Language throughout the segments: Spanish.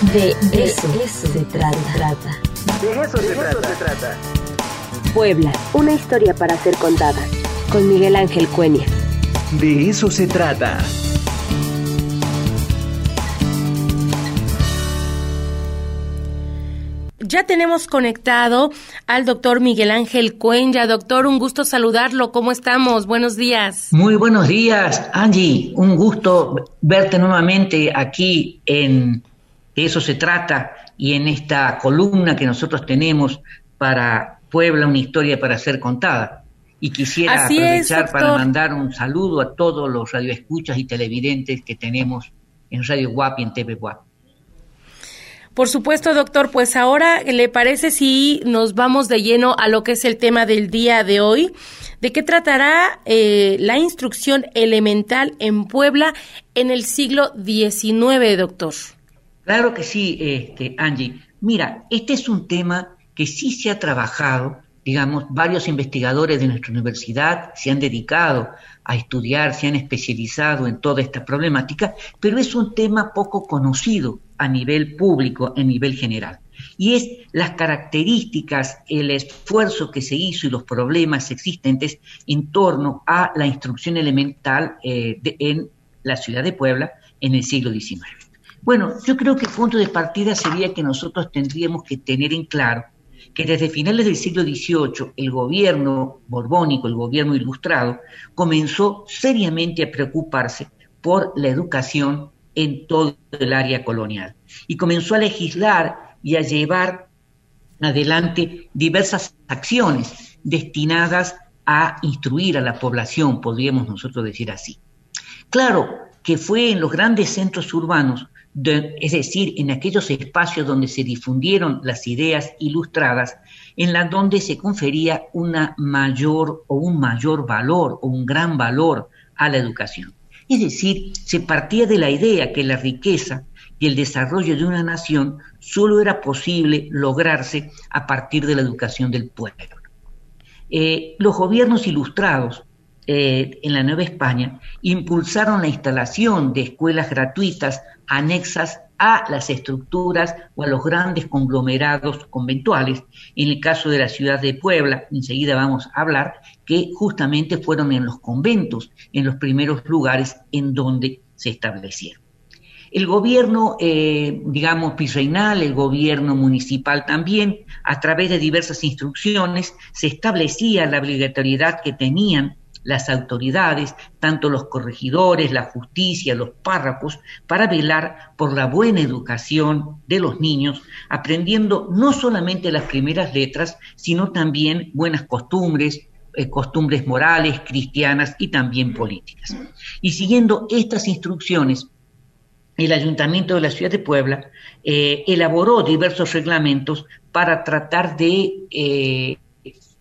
De eso, se trata. De eso, se, trata. Puebla, una historia para ser contada. Con Miguel Ángel Cuenya. De eso se trata. Ya tenemos conectado al doctor Miguel Ángel Cuenya. Doctor, un gusto saludarlo. ¿Cómo estamos? Buenos días. Muy buenos días, Angie. Un gusto verte nuevamente aquí en De eso se trata y en esta columna que nosotros tenemos para Puebla, una historia para ser contada. Y quisiera aprovechar para mandar un saludo a todos los radioescuchas y televidentes que tenemos en Radio Guap y en TV Guap. Por supuesto, doctor, pues ahora le parece si nos vamos de lleno a lo que es el tema del día de hoy. ¿De qué tratará eh, la instrucción elemental en Puebla en el siglo XIX, doctor? Claro que sí, este, Angie. Mira, este es un tema que sí se ha trabajado, digamos, varios investigadores de nuestra universidad se han dedicado a estudiar, se han especializado en toda esta problemática, pero es un tema poco conocido a nivel público, a nivel general. Y es las características, el esfuerzo que se hizo y los problemas existentes en torno a la instrucción elemental eh, en la ciudad de Puebla en el siglo XIX. Bueno, yo creo que el punto de partida sería que nosotros tendríamos que tener en claro que desde finales del siglo XVIII el gobierno borbónico, el gobierno ilustrado, comenzó seriamente a preocuparse por la educación en todo el área colonial y comenzó a legislar y a llevar adelante diversas acciones destinadas a instruir a la población, podríamos nosotros decir así. Claro que fue en los grandes centros urbanos es decir, en aquellos espacios donde se difundieron las ideas ilustradas, en la donde se confería una mayor o un mayor valor o un gran valor a la educación. Es decir, se partía de la idea que la riqueza y el desarrollo de una nación solo era posible lograrse a partir de la educación del pueblo. Eh, los gobiernos ilustrados eh, en la Nueva España impulsaron la instalación de escuelas gratuitas anexas a las estructuras o a los grandes conglomerados conventuales. En el caso de la ciudad de Puebla, enseguida vamos a hablar, que justamente fueron en los conventos, en los primeros lugares en donde se establecieron. El gobierno, eh, digamos, virreinal, el gobierno municipal también, a través de diversas instrucciones, se establecía la obligatoriedad que tenían las autoridades, tanto los corregidores, la justicia, los párrafos, para velar por la buena educación de los niños, aprendiendo no solamente las primeras letras, sino también buenas costumbres, eh, costumbres morales, cristianas y también políticas. Y siguiendo estas instrucciones, el Ayuntamiento de la Ciudad de Puebla eh, elaboró diversos reglamentos para tratar de eh,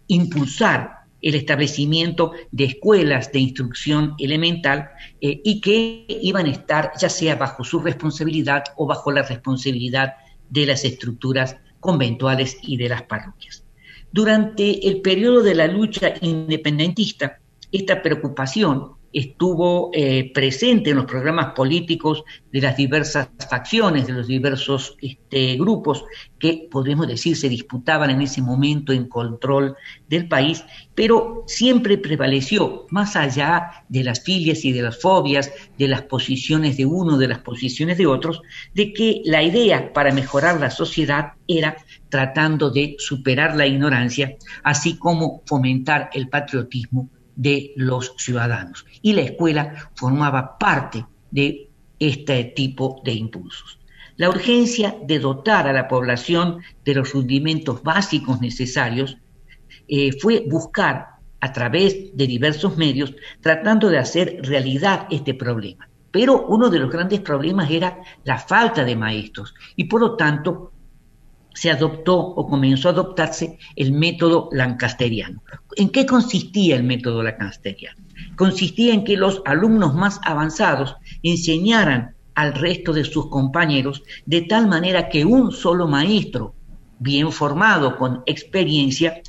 impulsar el establecimiento de escuelas de instrucción elemental eh, y que iban a estar ya sea bajo su responsabilidad o bajo la responsabilidad de las estructuras conventuales y de las parroquias. Durante el periodo de la lucha independentista, esta preocupación estuvo eh, presente en los programas políticos de las diversas facciones, de los diversos este, grupos que, podemos decir, se disputaban en ese momento en control del país, pero siempre prevaleció, más allá de las filias y de las fobias, de las posiciones de uno, de las posiciones de otros, de que la idea para mejorar la sociedad era tratando de superar la ignorancia, así como fomentar el patriotismo de los ciudadanos. Y la escuela formaba parte de este tipo de impulsos. La urgencia de dotar a la población de los rudimentos básicos necesarios eh, fue buscar a través de diversos medios tratando de hacer realidad este problema. Pero uno de los grandes problemas era la falta de maestros y por lo tanto se adoptó o comenzó a adoptarse el método lancasteriano. ¿En qué consistía el método lancasteriano? Consistía en que los alumnos más avanzados enseñaran al resto de sus compañeros de tal manera que un solo maestro, bien formado, con experiencia,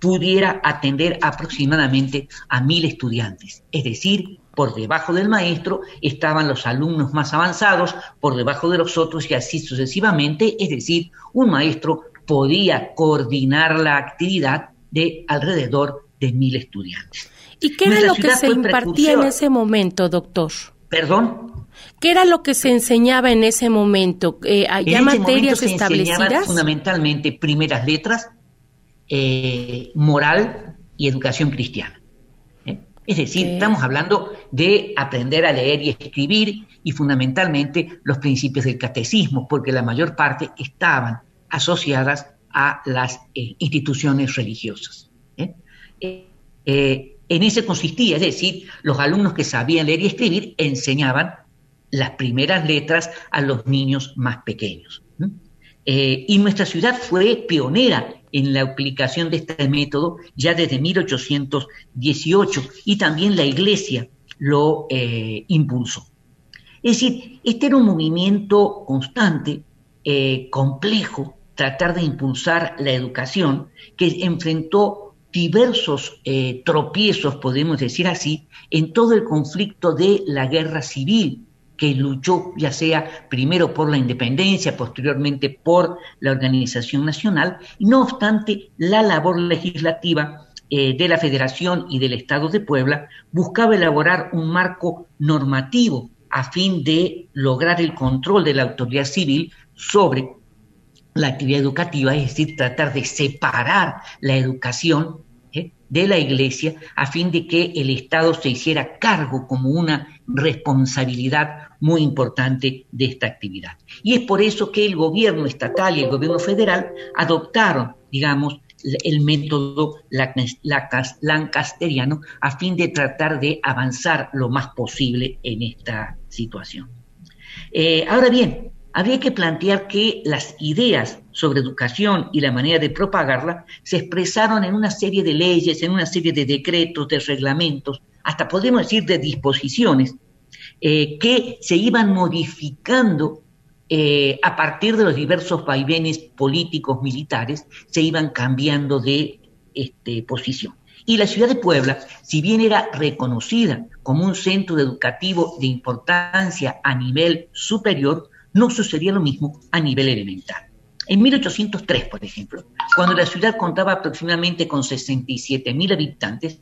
pudiera atender aproximadamente a mil estudiantes, es decir, Por debajo del maestro estaban los alumnos más avanzados, por debajo de los otros y así sucesivamente. Es decir, un maestro podía coordinar la actividad de alrededor de mil estudiantes. ¿Y qué era lo que se impartía en ese momento, doctor? ¿Perdón? ¿Qué era lo que se enseñaba en ese momento? Eh, ¿Ya materias establecidas? fundamentalmente primeras letras, eh, moral y educación cristiana. ¿Eh? Es decir, estamos hablando de aprender a leer y escribir y fundamentalmente los principios del catecismo, porque la mayor parte estaban asociadas a las instituciones religiosas. en ese consistía, es decir, los alumnos que sabían leer y escribir enseñaban las primeras letras a los niños más pequeños. Eh, y nuestra ciudad fue pionera en la aplicación de este método ya desde 1818 y también la Iglesia lo eh, impulsó. Es decir, este era un movimiento constante, eh, complejo, tratar de impulsar la educación, que enfrentó diversos tropiezos, podemos decir así, en todo el conflicto de la guerra civil que luchó ya sea primero por la independencia, posteriormente por la organización nacional, no obstante la labor legislativa eh, de la Federación y del Estado de Puebla buscaba elaborar un marco normativo a fin de lograr el control de la autoridad civil sobre la actividad educativa, es decir, tratar de separar la educación de la Iglesia a fin de que el Estado se hiciera cargo como una responsabilidad muy importante de esta actividad. Y es por eso que el gobierno estatal y el gobierno federal adoptaron, digamos, el método lancasteriano a fin de tratar de avanzar lo más posible en esta situación. Eh, ahora bien, habría que plantear que las ideas sobre educación y la manera de propagarla se expresaron en una serie de leyes, en una serie de decretos, de reglamentos, hasta podemos decir de disposiciones, eh, que se iban modificando eh, a partir de los diversos vaivenes políticos, militares, se iban cambiando de este, posición. Y la ciudad de Puebla, si bien era reconocida como un centro educativo de importancia a nivel superior, no sucedía lo mismo a nivel elemental. En 1803, por ejemplo, cuando la ciudad contaba aproximadamente con 67 mil habitantes,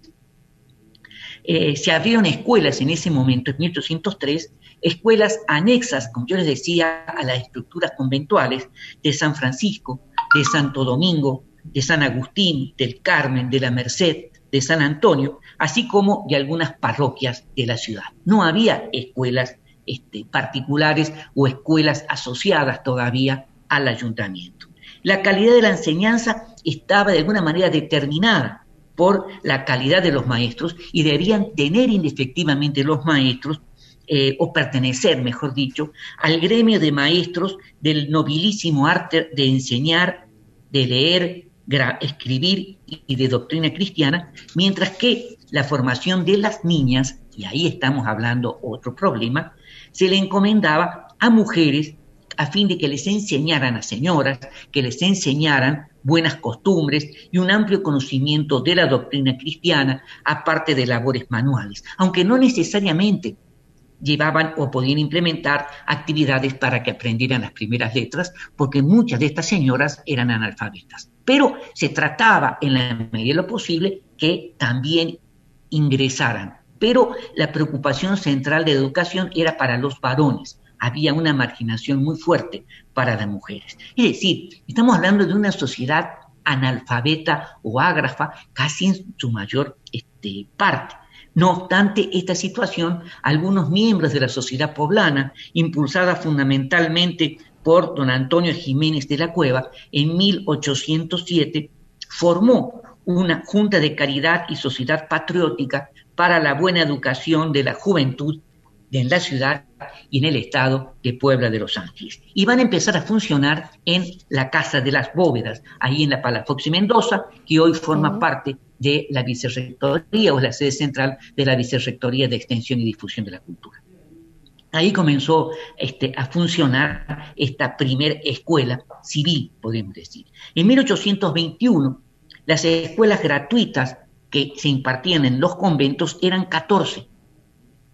eh, se abrieron escuelas en ese momento, en 1803, escuelas anexas, como yo les decía, a las estructuras conventuales de San Francisco, de Santo Domingo, de San Agustín, del Carmen, de la Merced, de San Antonio, así como de algunas parroquias de la ciudad. No había escuelas este, particulares o escuelas asociadas todavía al ayuntamiento. La calidad de la enseñanza estaba de alguna manera determinada por la calidad de los maestros y debían tener indefectivamente los maestros eh, o pertenecer, mejor dicho, al gremio de maestros del nobilísimo arte de enseñar, de leer, escribir y de doctrina cristiana, mientras que la formación de las niñas, y ahí estamos hablando otro problema, se le encomendaba a mujeres a fin de que les enseñaran a señoras, que les enseñaran buenas costumbres y un amplio conocimiento de la doctrina cristiana, aparte de labores manuales, aunque no necesariamente llevaban o podían implementar actividades para que aprendieran las primeras letras, porque muchas de estas señoras eran analfabetas. Pero se trataba, en la medida de lo posible, que también ingresaran pero la preocupación central de educación era para los varones. Había una marginación muy fuerte para las mujeres. Es decir, estamos hablando de una sociedad analfabeta o ágrafa casi en su mayor este, parte. No obstante esta situación, algunos miembros de la sociedad poblana, impulsada fundamentalmente por don Antonio Jiménez de la Cueva, en 1807 formó una Junta de Caridad y Sociedad Patriótica para la buena educación de la juventud en la ciudad y en el estado de Puebla de Los Ángeles. Y van a empezar a funcionar en la Casa de las Bóvedas, ahí en la Palafox y Mendoza, que hoy forma parte de la Vicerrectoría o la sede central de la Vicerrectoría de Extensión y Difusión de la Cultura. Ahí comenzó este, a funcionar esta primer escuela civil, podemos decir. En 1821, las escuelas gratuitas que se impartían en los conventos eran 14.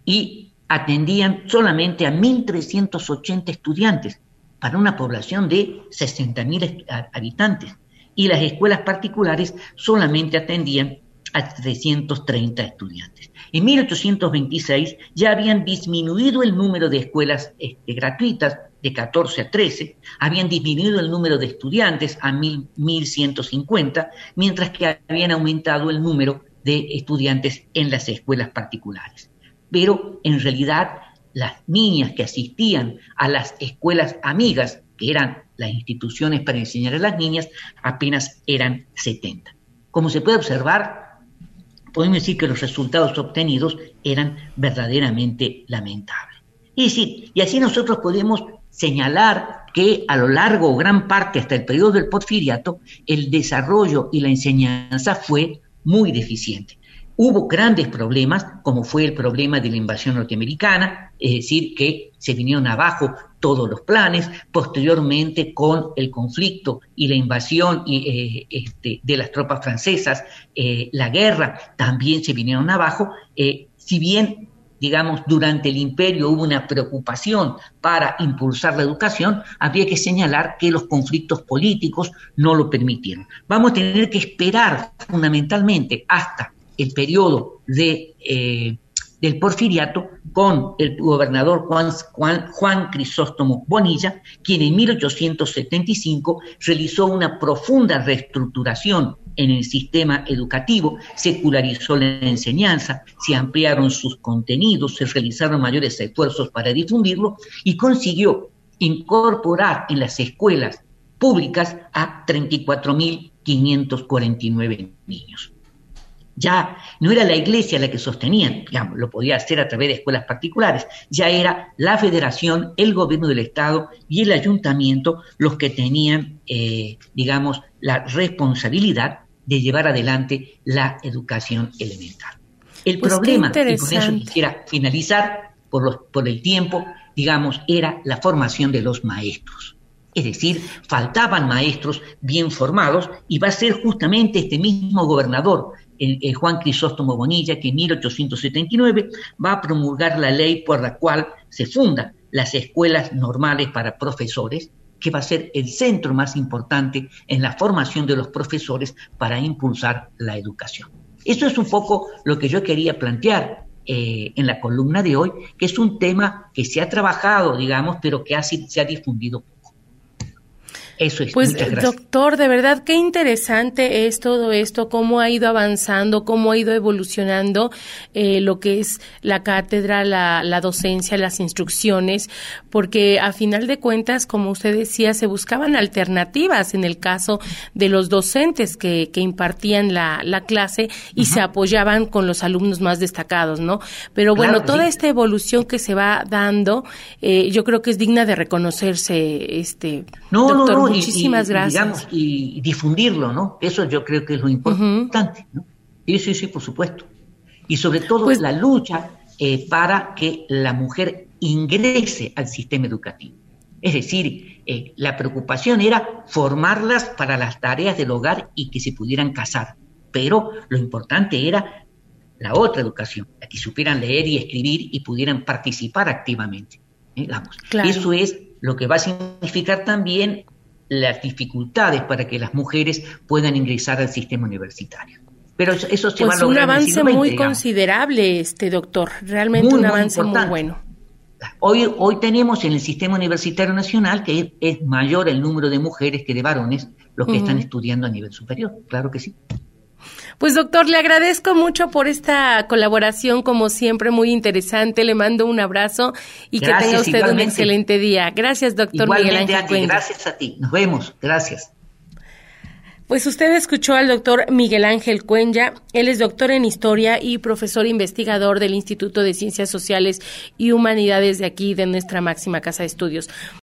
y atendían solamente a 1.380 estudiantes para una población de 60.000 habitantes y las escuelas particulares solamente atendían a 330 estudiantes. En 1826 ya habían disminuido el número de escuelas este, gratuitas de 14 a 13, habían disminuido el número de estudiantes a 1.150, mientras que habían aumentado el número de estudiantes en las escuelas particulares. Pero en realidad las niñas que asistían a las escuelas amigas, que eran las instituciones para enseñar a las niñas, apenas eran 70. Como se puede observar, podemos decir que los resultados obtenidos eran verdaderamente lamentables. Es decir, y así nosotros podemos señalar que a lo largo, gran parte hasta el periodo del porfiriato, el desarrollo y la enseñanza fue muy deficiente. Hubo grandes problemas, como fue el problema de la invasión norteamericana, es decir, que se vinieron abajo todos los planes, posteriormente con el conflicto y la invasión eh, este, de las tropas francesas, eh, la guerra, también se vinieron abajo, eh, si bien digamos, durante el imperio hubo una preocupación para impulsar la educación, habría que señalar que los conflictos políticos no lo permitieron. Vamos a tener que esperar fundamentalmente hasta el periodo de, eh, del porfiriato con el gobernador Juan, Juan, Juan, Crisóstomo Bonilla, quien en 1875 realizó una profunda reestructuración en el sistema educativo, secularizó la enseñanza, se ampliaron sus contenidos, se realizaron mayores esfuerzos para difundirlo y consiguió incorporar en las escuelas públicas a 34.549 niños. Ya no era la iglesia la que sostenían, digamos, lo podía hacer a través de escuelas particulares, ya era la federación, el gobierno del Estado y el ayuntamiento los que tenían, eh, digamos, la responsabilidad de llevar adelante la educación elemental. El pues problema, y con eso quisiera finalizar por, los, por el tiempo, digamos, era la formación de los maestros. Es decir, faltaban maestros bien formados y va a ser justamente este mismo gobernador, Juan Crisóstomo Bonilla, que en 1879 va a promulgar la ley por la cual se fundan las escuelas normales para profesores, que va a ser el centro más importante en la formación de los profesores para impulsar la educación. Eso es un poco lo que yo quería plantear eh, en la columna de hoy, que es un tema que se ha trabajado, digamos, pero que se ha difundido eso es. Pues, doctor, de verdad, qué interesante es todo esto, cómo ha ido avanzando, cómo ha ido evolucionando eh, lo que es la cátedra, la, la, docencia, las instrucciones, porque a final de cuentas, como usted decía, se buscaban alternativas en el caso de los docentes que, que impartían la, la clase y se apoyaban con los alumnos más destacados, ¿no? Pero bueno, toda esta evolución que se va dando, eh, yo creo que es digna de reconocerse, este, no, doctor. Muchísimas gracias. y difundirlo, ¿no? Eso yo creo que es lo importante, ¿no? Sí, sí, sí, por supuesto. Y sobre todo pues la lucha eh, para que la mujer ingrese al sistema educativo. Es decir, eh, la preocupación era formarlas para las tareas del hogar y que se pudieran casar. Pero lo importante era la otra educación, la que supieran leer y escribir y pudieran participar activamente. ¿eh? Eso es lo que va a significar también las dificultades para que las mujeres puedan ingresar al sistema universitario. Pero eso, se pues va a un avance muy considerable, este doctor, realmente un avance muy, bueno. Hoy, hoy tenemos en el sistema universitario nacional que es, mayor el número de mujeres que de varones los que están estudiando a nivel superior, claro que sí. Pues doctor, le agradezco mucho por esta colaboración, como siempre, muy interesante. Le mando un abrazo y que tenga usted un excelente día. Gracias, doctor Miguel Ángel Gracias a ti. Nos vemos. Gracias. Pues usted escuchó al doctor Miguel Ángel Cuenya. Él es doctor en historia y profesor investigador del Instituto de Ciencias Sociales y Humanidades de aquí, de nuestra máxima casa de estudios.